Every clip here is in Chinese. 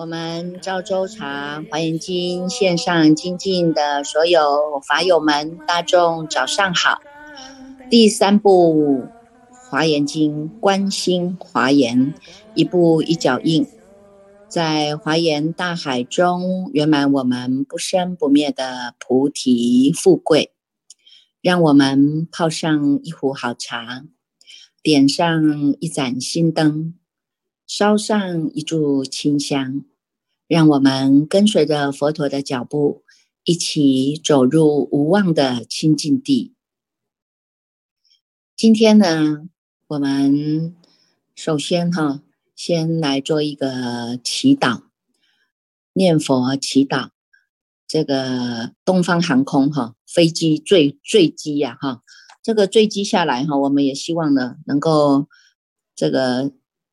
我们赵州茶华严经线上精进的所有法友们，大众早上好。第三部华严经，观心华严，一步一脚印，在华严大海中圆满我们不生不灭的菩提富贵。让我们泡上一壶好茶，点上一盏心灯。烧上一炷清香，让我们跟随着佛陀的脚步，一起走入无望的清净地。今天呢，我们首先哈，先来做一个祈祷，念佛祈祷。这个东方航空哈，飞机坠坠机呀哈，这个坠机下来哈，我们也希望呢，能够这个。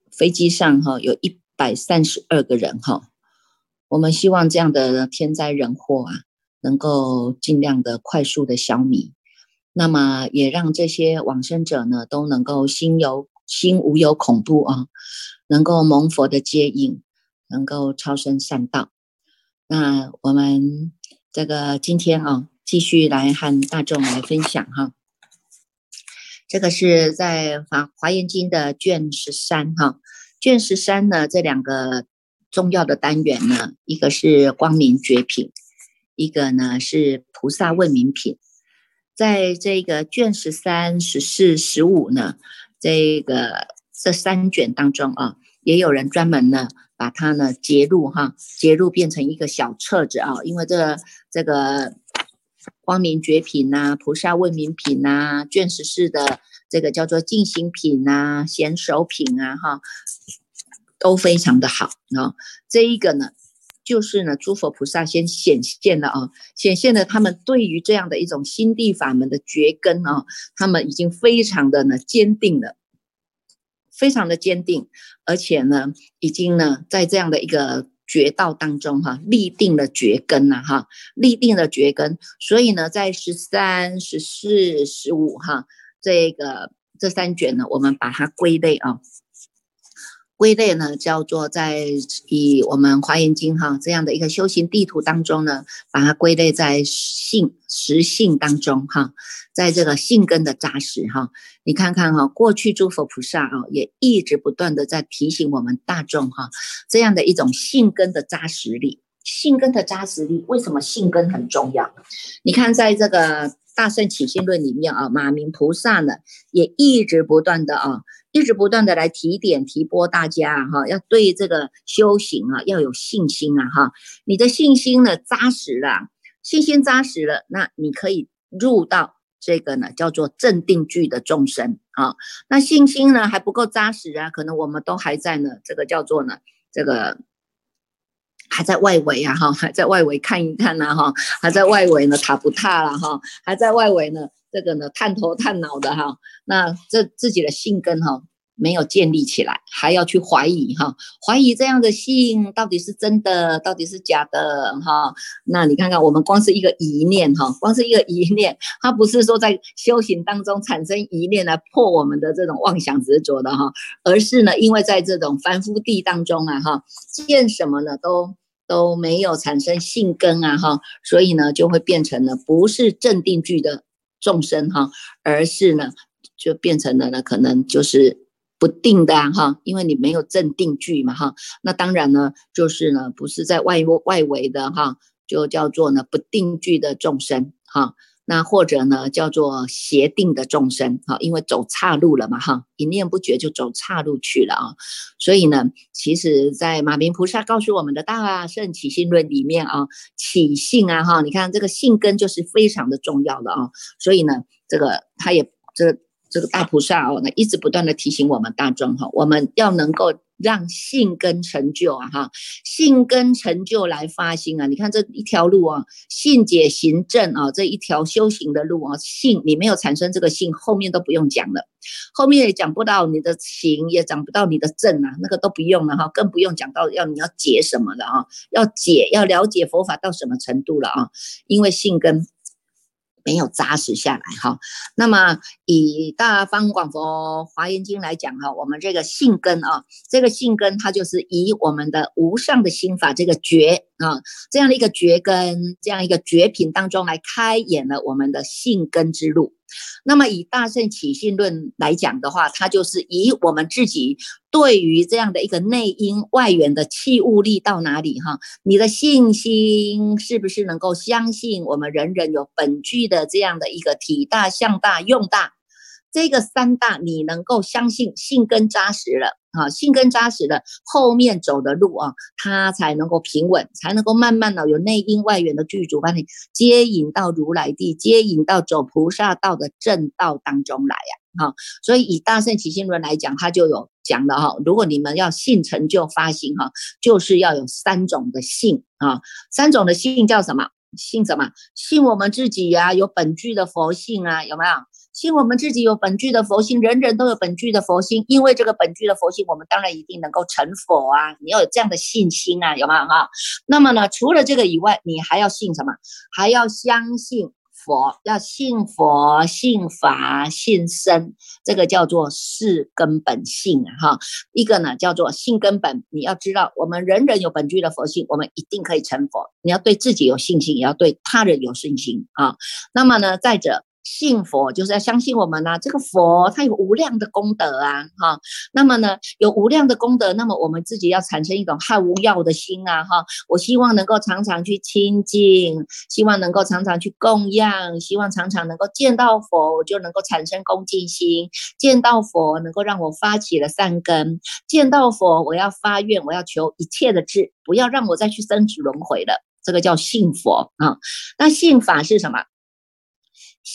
飞机上哈有一百三十二个人哈，我们希望这样的天灾人祸啊，能够尽量的快速的消弭，那么也让这些往生者呢都能够心有心无有恐怖啊，能够蒙佛的接引，能够超生善道。那我们这个今天啊，继续来和大众来分享哈。这个是在《华华严经》的卷十三哈，卷十三呢，这两个重要的单元呢，一个是光明绝品，一个呢是菩萨问名品。在这个卷十三、十四、十五呢，这个这三卷当中啊，也有人专门呢把它呢截入哈，截入变成一个小册子啊，因为这这个。光明绝品呐，菩萨问名品呐，卷十四的这个叫做静心品呐，贤手品啊，哈，都非常的好啊。这一个呢，就是呢，诸佛菩萨先显现了啊，显现了他们对于这样的一种心地法门的绝根啊，他们已经非常的呢坚定了，非常的坚定，而且呢，已经呢在这样的一个。绝道当中哈，立定了绝根呐哈，立定了绝根，所以呢，在十三、十四、十五哈，这个这三卷呢，我们把它归类啊。归类呢，叫做在以我们华严经哈这样的一个修行地图当中呢，把它归类在性实性当中哈，在这个性根的扎实哈，你看看哈，过去诸佛菩萨啊，也一直不断的在提醒我们大众哈，这样的一种性根的扎实力，性根的扎实力，为什么性根很重要？你看在这个大圣起信论里面啊，马明菩萨呢，也一直不断的啊。一直不断的来提点提拨大家哈，要对这个修行啊要有信心啊哈，你的信心呢扎实了，信心扎实了，那你可以入到这个呢叫做正定句的众生啊。那信心呢还不够扎实啊，可能我们都还在呢，这个叫做呢这个还在外围啊哈，还在外围看一看呐哈，还在外围呢塔不塔了哈，还在外围呢。这个呢，探头探脑的哈，那这自己的性根哈没有建立起来，还要去怀疑哈，怀疑这样的性到底是真的，到底是假的哈？那你看看，我们光是一个疑念哈，光是一个疑念，它不是说在修行当中产生疑念来破我们的这种妄想执着的哈，而是呢，因为在这种凡夫地当中啊哈，见什么呢都都没有产生性根啊哈，所以呢就会变成了不是正定句的。众生哈，而是呢，就变成了呢，可能就是不定的哈，因为你没有正定句嘛哈，那当然呢，就是呢，不是在外外围的哈，就叫做呢不定句的众生哈。那或者呢，叫做邪定的众生，哈，因为走岔路了嘛，哈，一念不绝就走岔路去了啊，所以呢，其实，在马明菩萨告诉我们的《大圣起信论》里面啊，起信啊，哈，你看这个信根就是非常的重要的啊，所以呢，这个他也这这个大菩萨哦，那一直不断的提醒我们大众哈，我们要能够。让性根成就啊，哈，性根成就来发心啊！你看这一条路啊，性解行正啊，这一条修行的路啊，性你没有产生这个性，后面都不用讲了，后面也讲不到你的行，也讲不到你的正啊，那个都不用了哈，更不用讲到要你要解什么了啊，要解要了解佛法到什么程度了啊？因为性根没有扎实下来哈。那么以大方广佛华严经来讲哈，我们这个性根啊，这个性根它就是以我们的无上的心法这个觉啊，这样的一个觉根，这样一个绝品当中来开演了我们的性根之路。那么以大圣起信论来讲的话，它就是以我们自己对于这样的一个内因外缘的器物力到哪里哈，你的信心是不是能够相信我们人人有本具的这样的一个体大、相大、用大？这个三大，你能够相信信根扎实了啊，信根扎实了，后面走的路啊，它才能够平稳，才能够慢慢的有内因外缘的具足，把你接引到如来地，接引到走菩萨道的正道当中来呀，哈，所以以大圣起信论来讲，它就有讲的哈，如果你们要信成就发心哈，就是要有三种的信啊，三种的信叫什么？信什么？信我们自己呀，有本具的佛性啊，有没有？信我们自己有本具的佛性，人人都有本具的佛性，因为这个本具的佛性，我们当然一定能够成佛啊！你要有这样的信心啊，有没有哈？那么呢，除了这个以外，你还要信什么？还要相信佛，要信佛、信法、信身，这个叫做是根本性啊哈。一个呢叫做信根本，你要知道，我们人人有本具的佛性，我们一定可以成佛。你要对自己有信心，也要对他人有信心啊。那么呢，再者。信佛就是要相信我们呐，这个佛它有无量的功德啊，哈，那么呢有无量的功德，那么我们自己要产生一种害无药的心啊，哈，我希望能够常常去亲近，希望能够常常去供养，希望常常能够见到佛，我就能够产生恭敬心，见到佛能够让我发起了善根，见到佛我要发愿，我要求一切的智，不要让我再去生死轮回了，这个叫信佛啊，那信法是什么？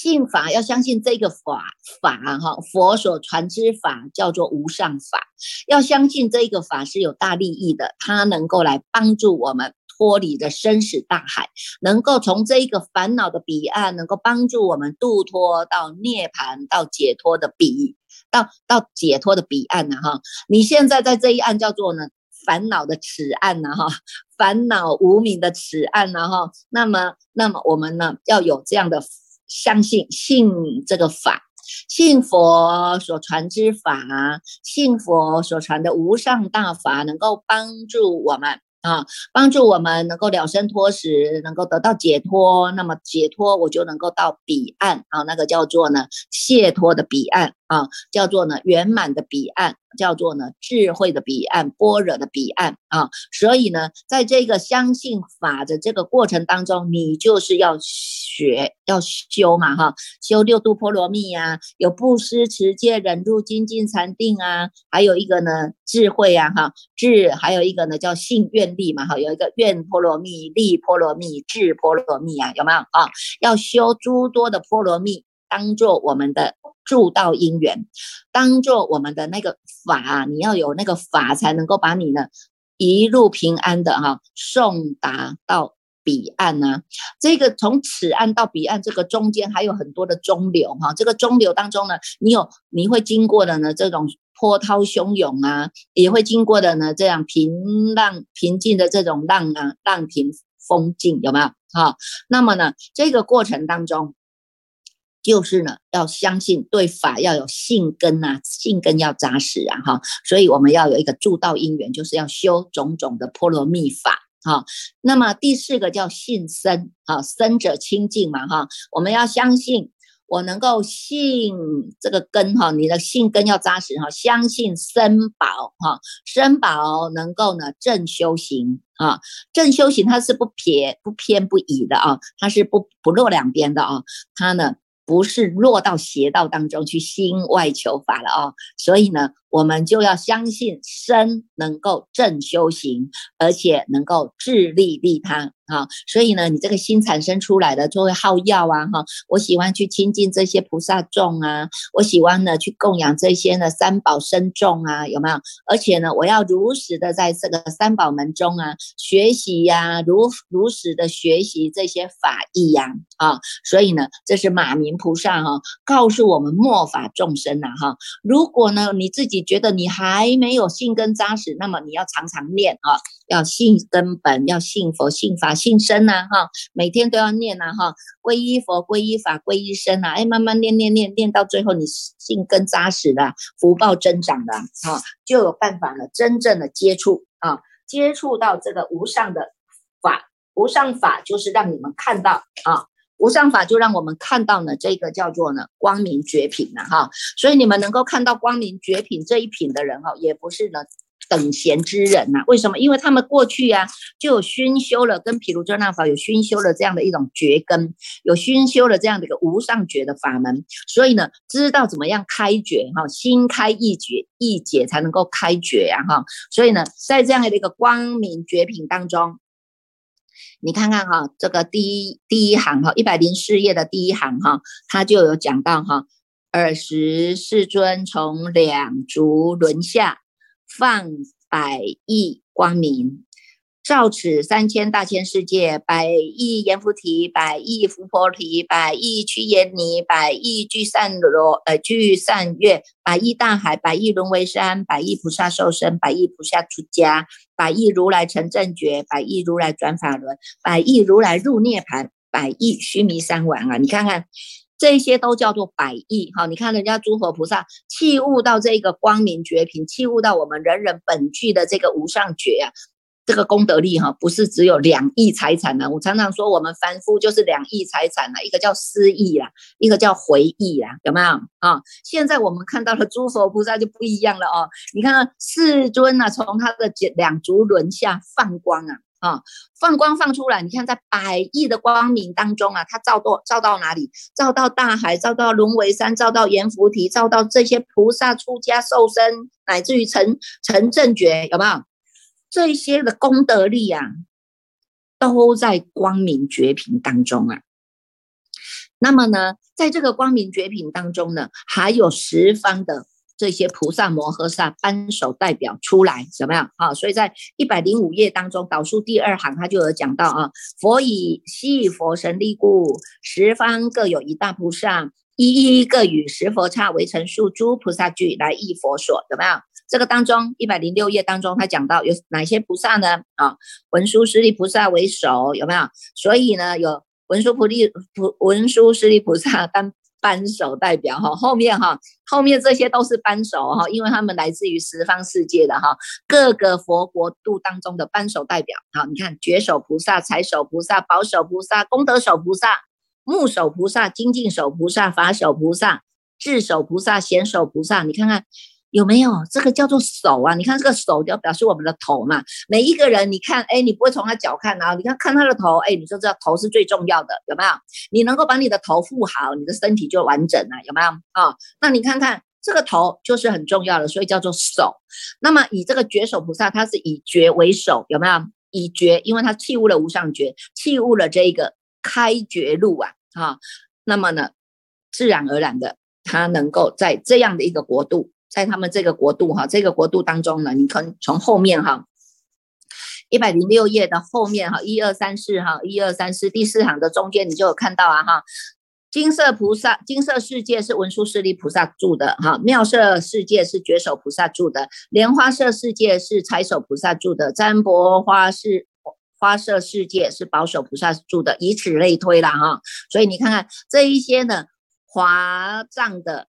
信法要相信这个法法哈，佛所传之法叫做无上法，要相信这个法是有大利益的，它能够来帮助我们脱离的生死大海，能够从这一个烦恼的彼岸，能够帮助我们渡脱到涅槃，到解脱的彼，到到解脱的彼岸呢哈。你现在在这一岸叫做呢烦恼的此岸呢哈，烦恼无名的此岸呢哈。那么那么我们呢要有这样的。相信信这个法，信佛所传之法，信佛所传的无上大法，能够帮助我们啊，帮助我们能够了生脱死，能够得到解脱。那么解脱，我就能够到彼岸啊，那个叫做呢解脱的彼岸啊，叫做呢圆满的彼岸。叫做呢智慧的彼岸，般若的彼岸啊，所以呢，在这个相信法的这个过程当中，你就是要学要修嘛哈，修六度波罗蜜呀，有布施、持戒、忍辱、精进、禅定啊，还有一个呢智慧啊哈智，还有一个呢叫信愿力嘛哈，有一个愿波罗蜜、力波罗蜜、智波罗蜜啊，有没有啊？要修诸多的波罗蜜，当做我们的。助道因缘，当做我们的那个法，你要有那个法，才能够把你呢一路平安的哈送达到彼岸呢。这个从此岸到彼岸，这个中间还有很多的中流哈。这个中流当中呢，你有你会经过的呢这种波涛汹涌啊，也会经过的呢这样平浪平静的这种浪啊浪平风静，有没有？哈，那么呢这个过程当中。就是呢，要相信对法要有信根呐，信根要扎实啊，哈，所以我们要有一个助道因缘，就是要修种种的波罗蜜法，哈。那么第四个叫信生，哈，生者清净嘛，哈，我们要相信，我能够信这个根，哈，你的信根要扎实，哈，相信生宝，哈，生宝能够呢正修行，啊，正修行它是不偏不偏不倚的啊，它是不不落两边的啊，它呢。不是落到邪道当中去心外求法了啊，所以呢。我们就要相信身能够正修行，而且能够自利利他啊！所以呢，你这个心产生出来的就会好药啊！哈，我喜欢去亲近这些菩萨众啊，我喜欢呢去供养这些呢三宝身众啊，有没有？而且呢，我要如实的在这个三宝门中啊学习呀，如如实的学习这些法义呀啊！所以呢，这是马明菩萨哈告诉我们末法众生呐哈，如果呢你自己。觉得你还没有信根扎实，那么你要常常念啊，要信根本，要信佛、信法、信身呐，哈，每天都要念呐，哈，皈依佛、皈依法、皈依身呐，哎，慢慢念念念，念到最后你信根扎实了，福报增长了，哈，就有办法了，真正的接触啊，接触到这个无上的法，无上法就是让你们看到啊。无上法就让我们看到了，这个叫做呢光明绝品了哈，所以你们能够看到光明绝品这一品的人哈，也不是呢等闲之人呐。为什么？因为他们过去啊就有熏修了，跟毗卢遮那法有熏修了这样的一种绝根，有熏修了这样的一个无上绝的法门，所以呢知道怎么样开绝哈，心开意绝意解才能够开绝呀哈。所以呢在这样的一个光明绝品当中。你看看哈，这个第一第一行哈，一百零四页的第一行哈，它就有讲到哈，尔时世尊从两足轮下放百亿光明。照此三千大千世界，百亿阎浮提，百亿浮婆提，百亿屈延尼，百亿聚散罗，呃，聚散月，百亿大海，百亿轮回山，百亿菩萨受身，百亿菩萨出家，百亿如来成正觉，百亿如来转法轮，百亿如来入涅盘，百亿须弥山王啊！你看看，这些都叫做百亿哈！你看人家诸佛菩萨器悟到这个光明绝品，器悟到我们人人本具的这个无上觉啊！这个功德力哈，不是只有两亿财产呢。我常常说，我们凡夫就是两亿财产了，一个叫思忆啦，一个叫回忆啦，有没有啊？现在我们看到了诸佛菩萨就不一样了哦。你看世尊啊，从他的两足轮下放光啊，啊，放光放出来，你看在百亿的光明当中啊，它照到照到哪里？照到大海，照到龙尾山，照到阎浮提，照到这些菩萨出家受身，乃至于成成正觉，有没有？这些的功德力啊，都在光明绝品当中啊。那么呢，在这个光明绝品当中呢，还有十方的这些菩萨摩诃萨扳手代表出来，怎么样啊？所以在一百零五页当中，导数第二行，他就有讲到啊，佛以悉佛神力故，十方各有一大菩萨，一一各与十佛刹为成数诸菩萨聚来忆佛所，怎么样？这个当中一百零六页当中，他讲到有哪些菩萨呢？啊，文殊师利菩萨为首，有没有？所以呢，有文殊菩利菩文殊师利菩萨当扳手代表哈。后面哈，后面这些都是扳手哈，因为他们来自于十方世界的哈，各个佛国度当中的扳手代表。好，你看觉手菩萨、财手菩萨、宝手菩萨、功德手菩萨、木手菩萨、精进手菩萨、法手菩萨、智手菩萨、贤手菩萨，你看看。有没有这个叫做手啊？你看这个手就表示我们的头嘛。每一个人，你看，哎，你不会从他脚看啊？你看看他的头，哎，你就知道头是最重要的，有没有？你能够把你的头护好，你的身体就完整了，有没有啊？那你看看这个头就是很重要的，所以叫做手。那么以这个觉手菩萨，他是以觉为首，有没有？以觉，因为他弃悟了无上觉，弃悟了这一个开觉路啊，啊，那么呢，自然而然的，他能够在这样的一个国度。在他们这个国度哈，这个国度当中呢，你看从后面哈，一百零六页的后面哈，一二三四哈，一二三四第四行的中间，你就有看到啊哈，金色菩萨，金色世界是文殊师利菩萨住的哈，妙色世界是觉手菩萨住的，莲花色世界是财手菩萨住的，占卜花是花色世界是保守菩萨住的，以此类推了哈，所以你看看这一些呢，华藏的。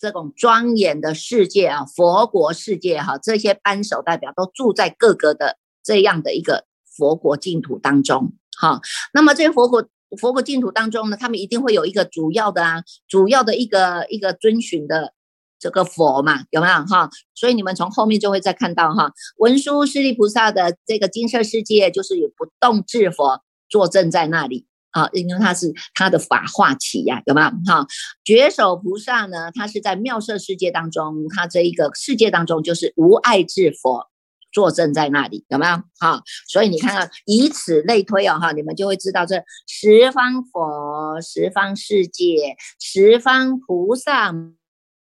这种庄严的世界啊，佛国世界哈，这些扳手代表都住在各个的这样的一个佛国净土当中哈。那么这些佛国佛国净土当中呢，他们一定会有一个主要的啊，主要的一个一个遵循的这个佛嘛，有没有哈？所以你们从后面就会再看到哈，文殊师利菩萨的这个金色世界，就是有不动智佛坐镇在那里。啊，因为他是他的法化起呀，有没有？哈，觉手菩萨呢，他是在妙色世界当中，他这一个世界当中就是无爱智佛坐镇在那里，有没有？哈，所以你看看，以此类推哦，哈，你们就会知道这十方佛、十方世界、十方菩萨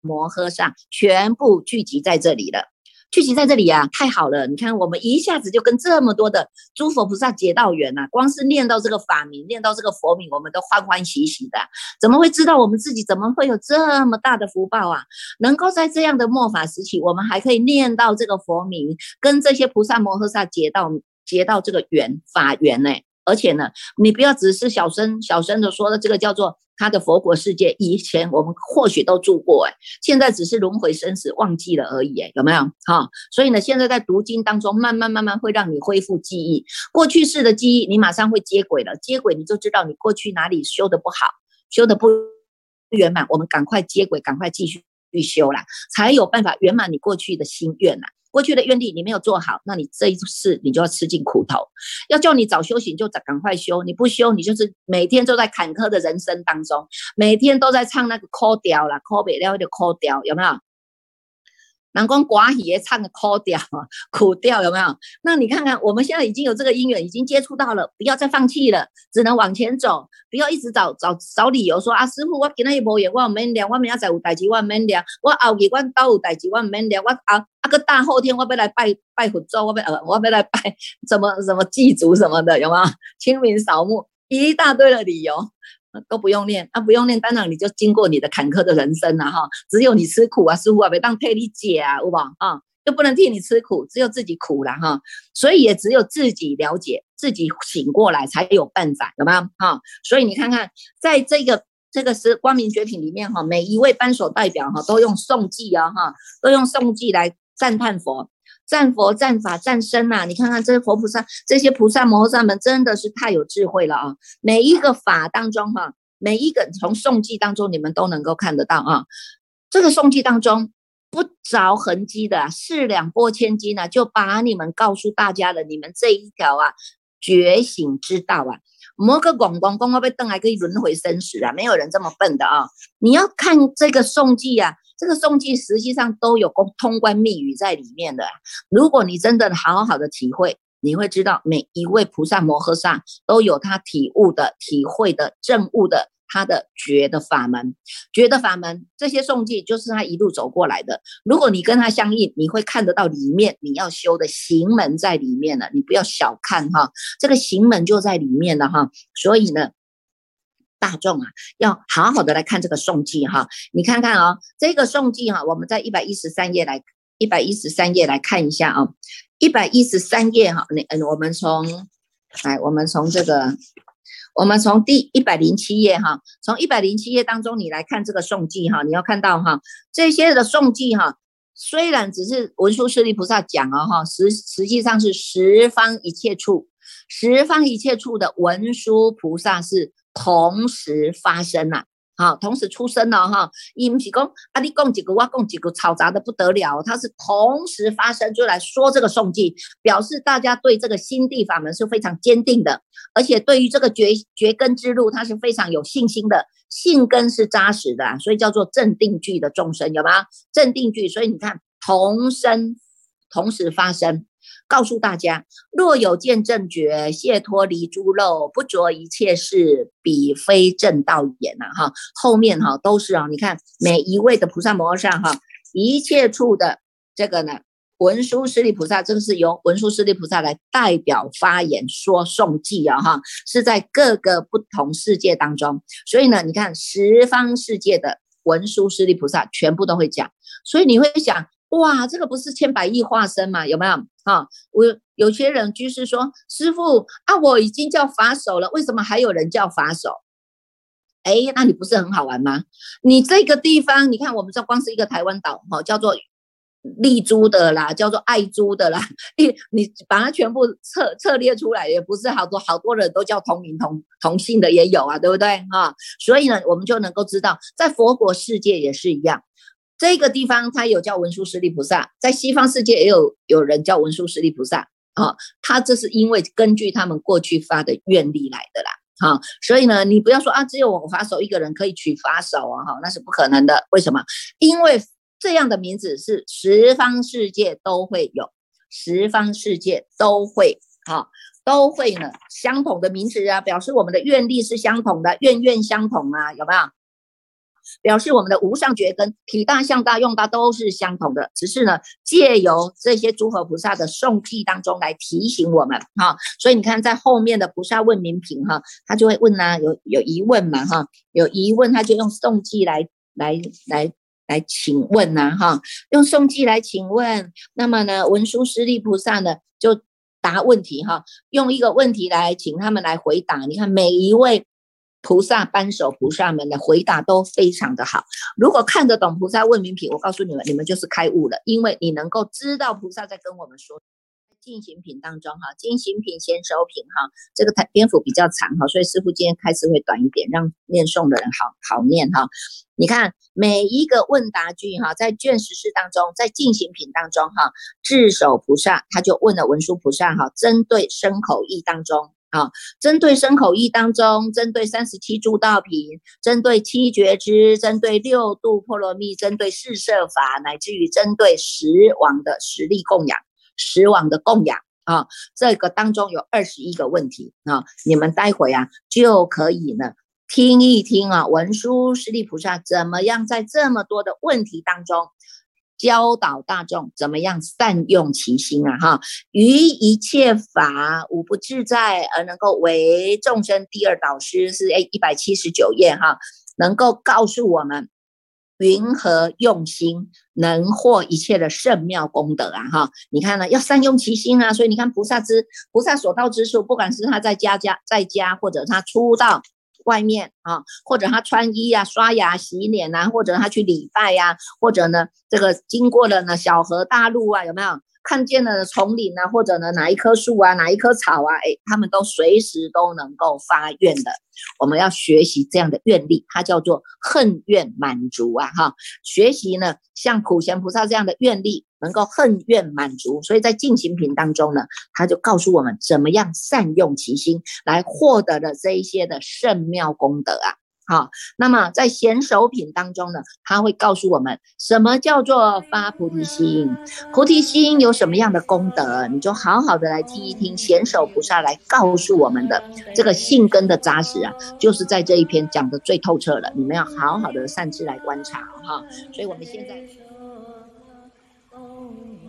摩诃萨全部聚集在这里了。聚集在这里啊，太好了！你看，我们一下子就跟这么多的诸佛菩萨结道缘呐。光是念到这个法名，念到这个佛名，我们都欢欢喜喜的。怎么会知道我们自己怎么会有这么大的福报啊？能够在这样的末法时期，我们还可以念到这个佛名，跟这些菩萨摩诃萨结到结到这个缘法缘呢？而且呢，你不要只是小声小声的说的这个叫做。他的佛国世界，以前我们或许都住过，哎，现在只是轮回生死忘记了而已，哎，有没有？哈，所以呢，现在在读经当中，慢慢慢慢会让你恢复记忆，过去式的记忆，你马上会接轨了，接轨你就知道你过去哪里修的不好，修的不圆满，我们赶快接轨，赶快继续去修啦，才有办法圆满你过去的心愿呐。过去的愿力你没有做好，那你这一次你就要吃尽苦头。要叫你早修行就早赶快修，你不修你就是每天都在坎坷的人生当中，每天都在唱那个哭调啦，苦不了的哭调，有没有？南宫寡喜唱个苦调，苦调有没有？那你看看，我们现在已经有这个姻缘，已经接触到了，不要再放弃了，只能往前走，不要一直找找找理由说啊，师傅，我今日无缘，我唔免了，我明仔载有代志，我唔免了，我后日我都有代志，我唔免了，我啊啊个大后天我要来拜拜佛祖，我要呃我要来拜 什么什么祭祖什么的，有吗？清明扫墓一大堆的理由。都不用练，啊，不用练，当然你就经过你的坎坷的人生了哈。只有你吃苦啊，师傅啊，别当替你解啊，有不啊？又不能替你吃苦，只有自己苦了哈。所以也只有自己了解，自己醒过来才有办法，有吗哈？所以你看看，在这个这个是光明绝品里面哈，每一位班所代表哈，都用颂记啊哈，都用颂记来赞叹佛。战佛、战法、战身呐！你看看这些佛菩萨、这些菩萨摩诃萨们，真的是太有智慧了啊！每一个法当中哈，每一个从颂记当中，你们都能够看得到啊。这个颂记当中不着痕迹的四两拨千斤呢，就把你们告诉大家了，你们这一条啊觉醒之道啊，摩个广光光会被邓来可以轮回生死啊，没有人这么笨的啊！你要看这个颂记啊。这个诵记实际上都有通通关密语在里面的。如果你真的好好的体会，你会知道每一位菩萨摩诃萨都有他体悟的、体会的、证悟的他的觉的法门。觉的法门，这些诵记就是他一路走过来的。如果你跟他相应，你会看得到里面你要修的行门在里面了。你不要小看哈，这个行门就在里面了哈。所以呢。大众啊，要好好的来看这个宋记哈，你看看啊，这个宋记哈，我们在一百一十三页来一百一十三页来看一下啊，一百一十三页哈，那嗯，我们从来我们从这个，我们从第一百零七页哈，从一百零七页当中你来看这个宋记哈，你要看到哈，这些的宋记哈，虽然只是文殊师利菩萨讲啊哈，实实际上是十方一切处，十方一切处的文殊菩萨是。同时发生呐，好，同时出生了哈。伊不是讲啊，你供几个，我供几个，嘈杂的不得了。它是同时发生出来说这个诵记，表示大家对这个心地法门是非常坚定的，而且对于这个绝绝根之路，它是非常有信心的，信根是扎实的，所以叫做镇定句的众生，有吗？镇定句，所以你看同生，同时发生。告诉大家，若有见正觉，解脱离诸漏，不着一切事，彼非正道也呐！哈，后面哈都是啊，你看每一位的菩萨摩诃萨哈，一切处的这个呢，文殊师利菩萨，这个是由文殊师利菩萨来代表发言说颂记啊哈，是在各个不同世界当中，所以呢，你看十方世界的文殊师利菩萨全部都会讲，所以你会想。哇，这个不是千百亿化身吗？有没有啊？我有些人居士说，师傅啊，我已经叫法手了，为什么还有人叫法手？哎，那你不是很好玩吗？你这个地方，你看我们这光是一个台湾岛，哈，叫做丽珠的啦，叫做爱珠的啦，你你把它全部测测列出来，也不是好多好多人都叫同名同同姓的也有啊，对不对？啊，所以呢，我们就能够知道，在佛国世界也是一样。这个地方他有叫文殊师利菩萨，在西方世界也有有人叫文殊师利菩萨啊。他这是因为根据他们过去发的愿力来的啦，哈。所以呢，你不要说啊，只有我法手一个人可以取法手啊，哈，那是不可能的。为什么？因为这样的名字是十方世界都会有，十方世界都会哈，都会呢相同的名字啊，表示我们的愿力是相同的，愿愿相同啊，有没有？表示我们的无上觉根体大、相大、用大都是相同的，只是呢借由这些诸佛菩萨的诵记当中来提醒我们哈。所以你看，在后面的菩萨问名品哈，他就会问呐，有有疑问嘛哈，有疑问他就用诵记来来来来请问呐哈，用诵记来请问。那么呢，文殊师利菩萨呢就答问题哈，用一个问题来请他们来回答。你看每一位。菩萨扳手，菩萨们的回答都非常的好。如果看得懂菩萨问名品，我告诉你们，你们就是开悟了，因为你能够知道菩萨在跟我们说。进行品当中哈，进行品、先手品哈，这个篇幅比较长哈，所以师傅今天开始会短一点，让念诵的人好好念哈。你看每一个问答句哈，在卷十四当中，在进行品当中哈，智首菩萨他就问了文殊菩萨哈，针对身口意当中。啊，针对身口意当中，针对三十七诸道品，针对七觉支，针对六度波罗蜜，针对四摄法，乃至于针对十王的实力供养，十王的供养啊，这个当中有二十一个问题啊，你们待会啊就可以呢听一听啊，文殊师利菩萨怎么样在这么多的问题当中。教导大众怎么样善用其心啊！哈，于一切法无不自在，而能够为众生第二导师是诶一百七十九页哈，能够告诉我们云何用心能获一切的圣妙功德啊！哈，你看呢，要善用其心啊！所以你看菩萨之菩萨所到之处，不管是他在家家在家，或者他出道。外面啊，或者他穿衣呀、刷牙、洗脸呐，或者他去礼拜呀，或者呢，这个经过了呢小河大路啊，有没有？看见了丛林啊，或者呢哪一棵树啊，哪一棵草啊，哎，他们都随时都能够发愿的。我们要学习这样的愿力，它叫做恨愿满足啊，哈，学习呢像普贤菩萨这样的愿力，能够恨怨满足。所以在进行品当中呢，他就告诉我们怎么样善用其心来获得的这一些的圣妙功德啊。好，那么在贤手品当中呢，他会告诉我们什么叫做发菩提心，菩提心有什么样的功德，你就好好的来听一听贤手菩萨来告诉我们的这个性根的扎实啊，就是在这一篇讲的最透彻了，你们要好好的善知来观察哈。所以我们现在。know